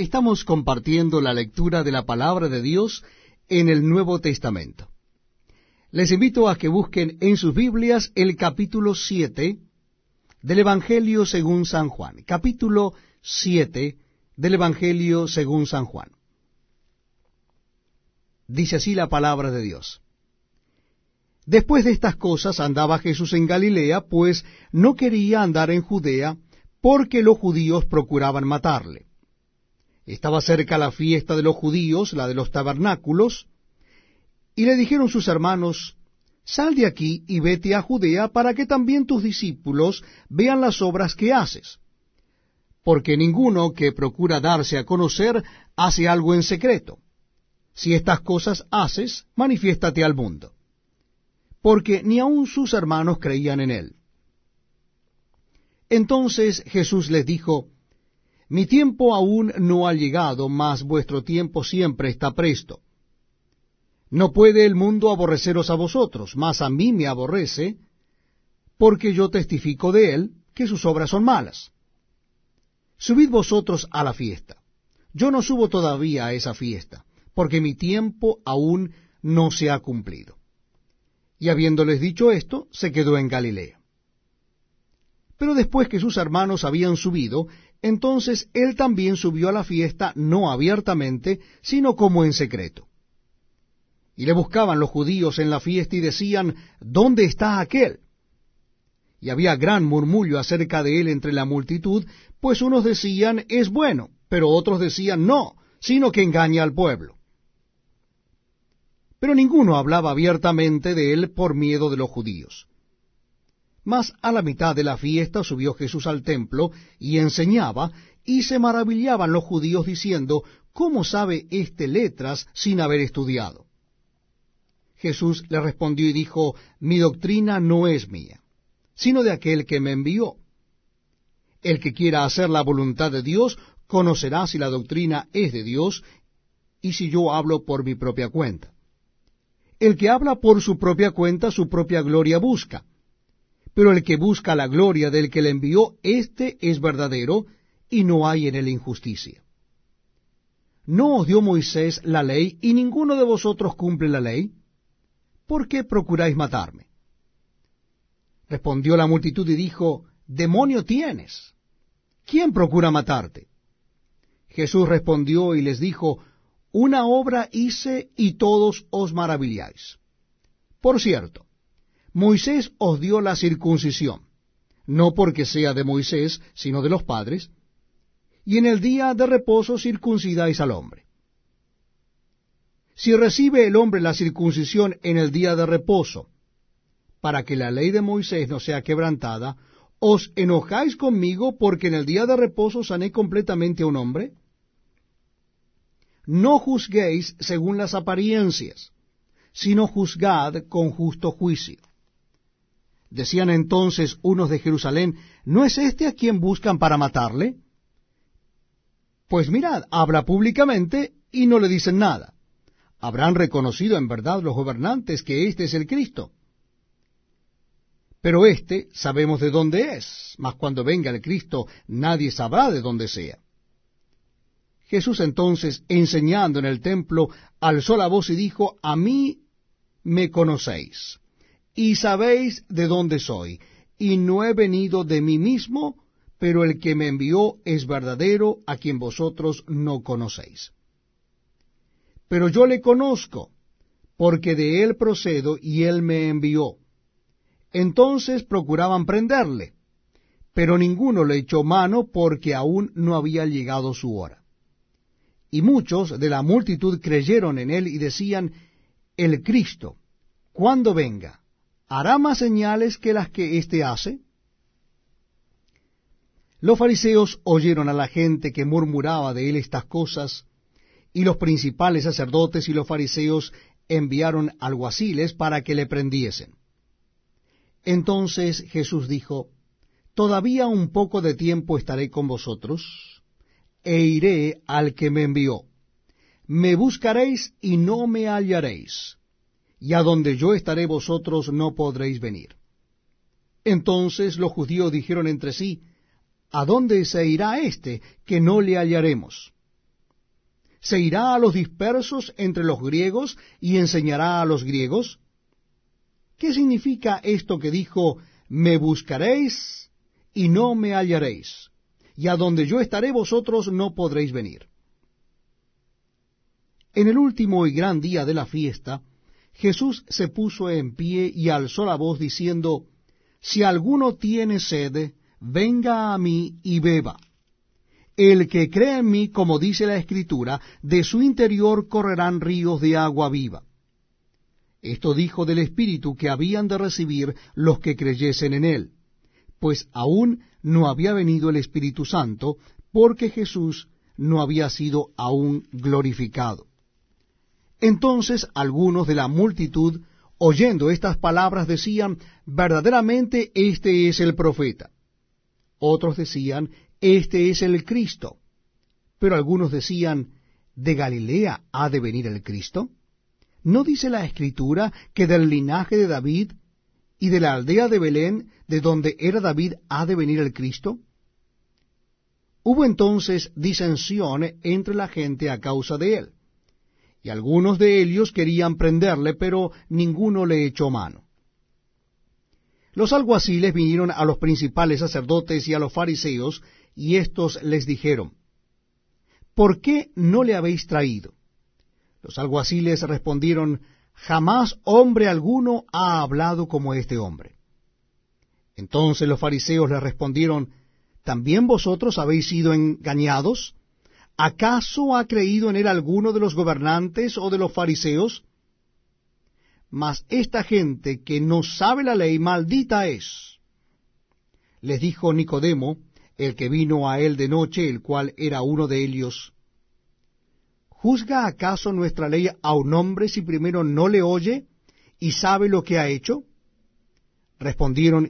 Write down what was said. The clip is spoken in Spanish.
Estamos compartiendo la lectura de la palabra de Dios en el Nuevo Testamento. Les invito a que busquen en sus Biblias el capítulo 7 del Evangelio según San Juan. Capítulo 7 del Evangelio según San Juan. Dice así la palabra de Dios. Después de estas cosas andaba Jesús en Galilea, pues no quería andar en Judea, porque los judíos procuraban matarle. Estaba cerca la fiesta de los judíos, la de los tabernáculos, y le dijeron sus hermanos, Sal de aquí y vete a Judea para que también tus discípulos vean las obras que haces. Porque ninguno que procura darse a conocer hace algo en secreto. Si estas cosas haces, manifiéstate al mundo. Porque ni aun sus hermanos creían en él. Entonces Jesús les dijo, Mi tiempo aún no ha llegado, mas vuestro tiempo siempre está presto. No puede el mundo aborreceros a vosotros, mas a mí me aborrece, porque yo testifico de él que sus obras son malas. Subid vosotros a la fiesta. Yo no subo todavía a esa fiesta, porque mi tiempo aún no se ha cumplido. Y habiéndoles dicho esto, se quedó en Galilea. Pero después que sus hermanos habían subido, entonces él también subió a la fiesta, no abiertamente, sino como en secreto. Y le buscaban los judíos en la fiesta y decían, ¿dónde está aquel? Y había gran murmullo acerca de él entre la multitud, pues unos decían, es bueno, pero otros decían, no, sino que engaña al pueblo. Pero ninguno hablaba abiertamente de él por miedo de los judíos. Mas a la mitad de la fiesta subió Jesús al templo y enseñaba, y se maravillaban los judíos diciendo, ¿cómo sabe éste letras sin haber estudiado? Jesús le respondió y dijo, Mi doctrina no es mía, sino de aquel que me envió. El que quiera hacer la voluntad de Dios, conocerá si la doctrina es de Dios, y si yo hablo por mi propia cuenta. El que habla por su propia cuenta, su propia gloria busca pero el que busca la gloria del que le envió, éste es verdadero, y no hay en él injusticia. ¿No os dio Moisés la ley, y ninguno de vosotros cumple la ley? ¿Por qué procuráis matarme? Respondió la multitud y dijo, Demonio tienes. ¿Quién procura matarte? Jesús respondió y les dijo, Una obra hice y todos os maravilláis. Por cierto, Moisés os dio la circuncisión, no porque sea de Moisés, sino de los padres, y en el día de reposo circuncidáis al hombre. Si recibe el hombre la circuncisión en el día de reposo, para que la ley de Moisés no sea quebrantada, ¿os enojáis conmigo porque en el día de reposo sané completamente a un hombre? No juzguéis según las apariencias, sino juzgad con justo juicio. Decían entonces unos de Jerusalén, ¿no es este a quien buscan para matarle? Pues mirad, habla públicamente y no le dicen nada. Habrán reconocido en verdad los gobernantes que este es el Cristo. Pero este sabemos de dónde es, mas cuando venga el Cristo nadie sabrá de dónde sea. Jesús entonces, enseñando en el templo, alzó la voz y dijo, A mí me conocéis y sabéis de dónde soy, y no he venido de mí mismo, pero el que me envió es verdadero, a quien vosotros no conocéis. Pero yo le conozco, porque de él procedo y él me envió. Entonces procuraban prenderle, pero ninguno le echó mano porque aún no había llegado su hora. Y muchos de la multitud creyeron en él y decían, el Cristo, cuando venga, ¿hará más señales que las que éste hace? Los fariseos oyeron a la gente que murmuraba de él estas cosas, y los principales sacerdotes y los fariseos enviaron alguaciles para que le prendiesen. Entonces Jesús dijo, Todavía un poco de tiempo estaré con vosotros, e iré al que me envió. Me buscaréis y no me hallaréis y a donde yo estaré vosotros no podréis venir. Entonces los judíos dijeron entre sí, ¿A dónde se irá éste que no le hallaremos? ¿Se irá a los dispersos entre los griegos y enseñará a los griegos? ¿Qué significa esto que dijo, me buscaréis y no me hallaréis, y a donde yo estaré vosotros no podréis venir? En el último y gran día de la fiesta, Jesús se puso en pie y alzó la voz diciendo, Si alguno tiene sed, venga a mí y beba. El que cree en mí, como dice la Escritura, de su interior correrán ríos de agua viva. Esto dijo del Espíritu que habían de recibir los que creyesen en él, pues aún no había venido el Espíritu Santo, porque Jesús no había sido aún glorificado. Entonces algunos de la multitud, oyendo estas palabras, decían, verdaderamente este es el profeta. Otros decían, este es el Cristo. Pero algunos decían, ¿de Galilea ha de venir el Cristo? ¿No dice la Escritura que del linaje de David y de la aldea de Belén, de donde era David, ha de venir el Cristo? Hubo entonces disensión entre la gente a causa de él, y algunos de ellos querían prenderle, pero ninguno le echó mano. Los alguaciles vinieron a los principales sacerdotes y a los fariseos, y éstos les dijeron, ¿Por qué no le habéis traído? Los alguaciles respondieron, Jamás hombre alguno ha hablado como este hombre. Entonces los fariseos le respondieron, ¿También vosotros habéis sido engañados? ¿Acaso ha creído en él alguno de los gobernantes o de los fariseos? Mas esta gente que no sabe la ley, maldita es. Les dijo Nicodemo, el que vino a él de noche, el cual era uno de ellos, ¿Juzga acaso nuestra ley a un hombre si primero no le oye y sabe lo que ha hecho? Respondieron